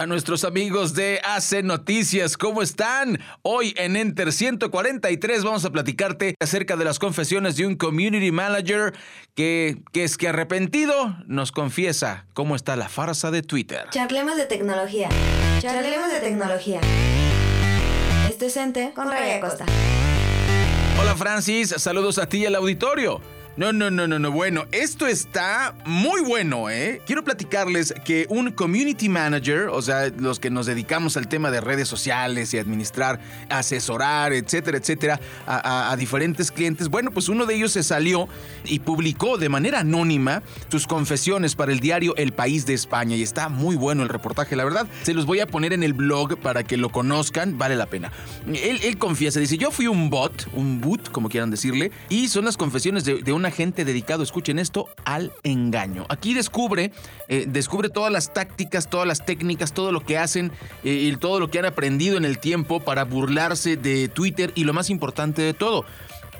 a nuestros amigos de Hace Noticias. ¿Cómo están? Hoy en Enter 143 vamos a platicarte acerca de las confesiones de un community manager que, que es que arrepentido nos confiesa cómo está la farsa de Twitter. Charlemos de tecnología. Charlemos de tecnología. Esto es Ente con Raya Costa. Hola Francis, saludos a ti y al auditorio. No, no, no, no, no. Bueno, esto está muy bueno, ¿eh? Quiero platicarles que un community manager, o sea, los que nos dedicamos al tema de redes sociales y administrar, asesorar, etcétera, etcétera, a, diferentes clientes, bueno, pues uno de ellos se salió y publicó de manera anónima sus confesiones para el diario El País de España y está muy bueno el reportaje, la verdad. Se los voy a poner en el blog para que lo conozcan, vale la pena. Él, él confiesa, dice, yo fui un bot, un boot, como quieran decirle, y son las confesiones de, de un agente dedicado, escuchen esto, al engaño. Aquí descubre, eh, descubre todas las tácticas, todas las técnicas, todo lo que hacen eh, y todo lo que han aprendido en el tiempo para burlarse de Twitter y lo más importante de todo,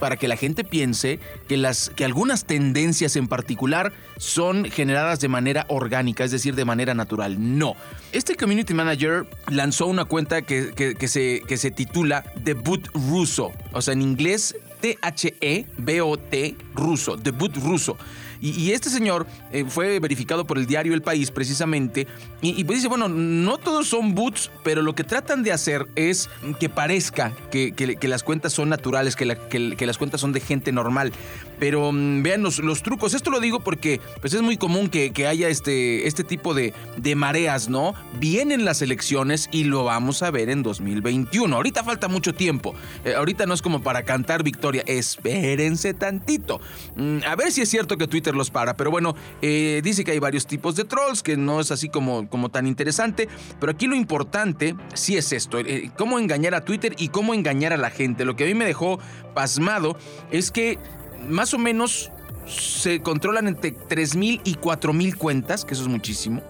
para que la gente piense que, las, que algunas tendencias en particular son generadas de manera orgánica, es decir, de manera natural. No. Este community manager lanzó una cuenta que, que, se, que se titula Debut Russo, o sea, en inglés T-H-E-B-O-T ruso, debut ruso. Y, y este señor eh, fue verificado por el diario El País precisamente. Y, y, pues dice, bueno, no todos son boots, pero lo que tratan de hacer es que parezca que, que, las cuentas son naturales, que, que, las cuentas son de gente normal. Pero um, vean los, los, trucos. Esto lo digo porque pues es muy común que, haya este, este tipo de, de mareas, ¿no? Vienen las elecciones y lo vamos a ver en 2021. Ahorita falta mucho tiempo. Eh, ahorita no es como para cantar victoria. Espérense tantito. Mm, a ver si es cierto que Twitter los para. Pero bueno, eh, dice que hay varios tipos de trolls, que no es así como, como tan interesante. Pero aquí lo importante sí es esto, eh, cómo engañar a Twitter y cómo engañar a la gente. Lo que a mí me dejó pasmado es que más o menos se controlan entre 3.000 y 4.000 cuentas, que eso es muchísimo.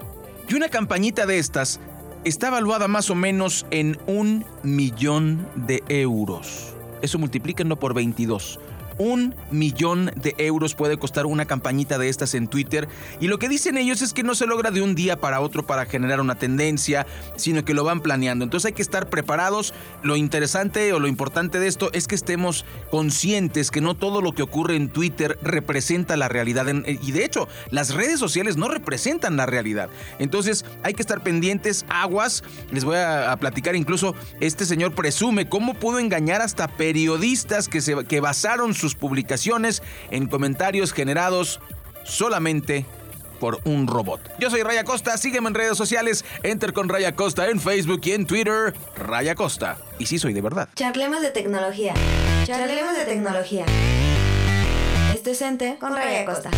Y una campañita de estas está evaluada más o menos en un millón de euros. Eso multiplíquenlo por 22 un millón de euros puede costar una campañita de estas en Twitter. Y lo que dicen ellos es que no se logra de un día para otro para generar una tendencia, sino que lo van planeando. Entonces hay que estar preparados. Lo interesante o lo importante de esto es que estemos conscientes que no todo lo que ocurre en Twitter representa la realidad. Y de hecho, las redes sociales no representan la realidad. Entonces hay que estar pendientes, aguas. Les voy a, platicar incluso, este señor presume cómo pudo engañar hasta periodistas que, se, que basaron publicaciones en comentarios generados solamente por un robot. Yo soy Raya Costa, sígueme en redes sociales, enter con Raya Costa en Facebook y en Twitter, Raya Costa. Y sí soy de verdad. Charlemos de tecnología. Charlemos de tecnología. Esto es Enter con Raya Costa.